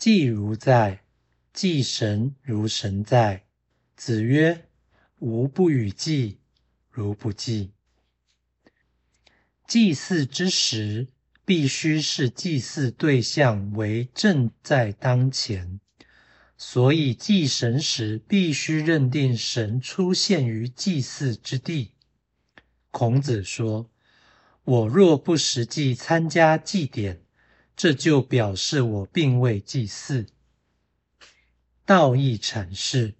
祭如在，祭神如神在。子曰：吾不与祭，如不祭。祭祀之时，必须是祭祀对象为正在当前，所以祭神时必须认定神出现于祭祀之地。孔子说：“我若不实际参加祭典，这就表示我并未祭祀。”道义阐释。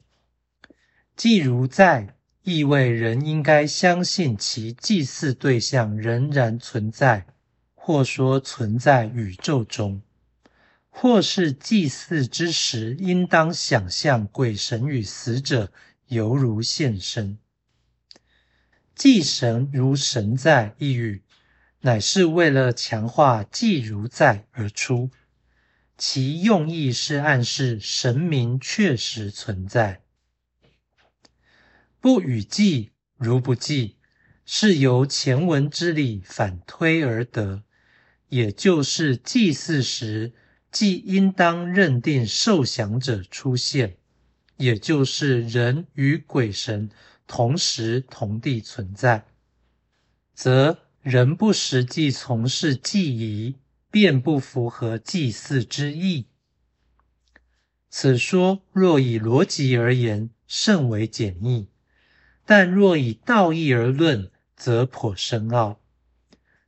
祭如在，意味人应该相信其祭祀对象仍然存在，或说存在宇宙中；或是祭祀之时，应当想象鬼神与死者犹如现身。祭神如神在一语，乃是为了强化祭如在而出，其用意是暗示神明确实存在。不与祭如不祭，是由前文之理反推而得，也就是祭祀时，既应当认定受降者出现，也就是人与鬼神同时同地存在，则人不实际从事祭仪，便不符合祭祀之意。此说若以逻辑而言，甚为简易。但若以道义而论，则颇深奥。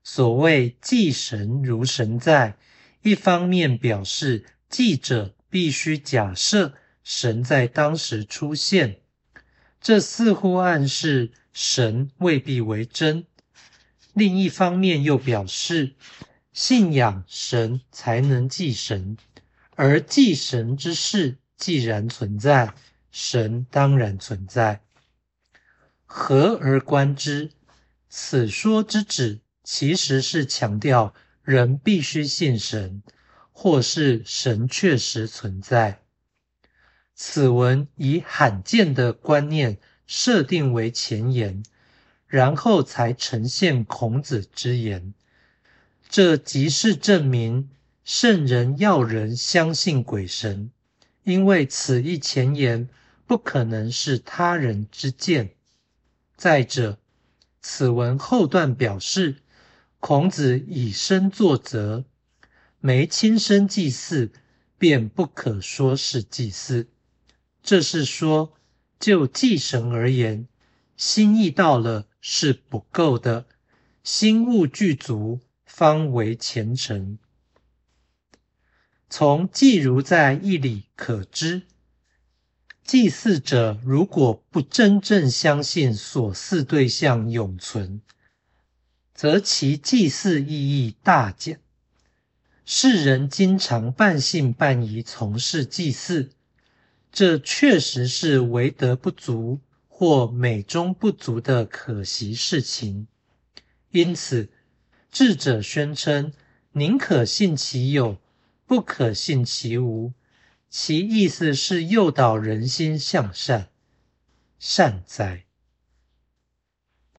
所谓祭神如神在，一方面表示祭者必须假设神在当时出现，这似乎暗示神未必为真；另一方面又表示信仰神才能祭神，而祭神之事既然存在，神当然存在。合而观之，此说之旨其实是强调人必须信神，或是神确实存在。此文以罕见的观念设定为前言，然后才呈现孔子之言。这即是证明圣人要人相信鬼神，因为此一前言不可能是他人之见。再者，此文后段表示，孔子以身作则，没亲身祭祀，便不可说是祭祀。这是说，就祭神而言，心意到了是不够的，心物具足方为虔诚。从祭如在义理可知。祭祀者如果不真正相信所祀对象永存，则其祭祀意义大减。世人经常半信半疑从事祭祀，这确实是为德不足或美中不足的可惜事情。因此，智者宣称：宁可信其有，不可信其无。其意思是诱导人心向善，善哉。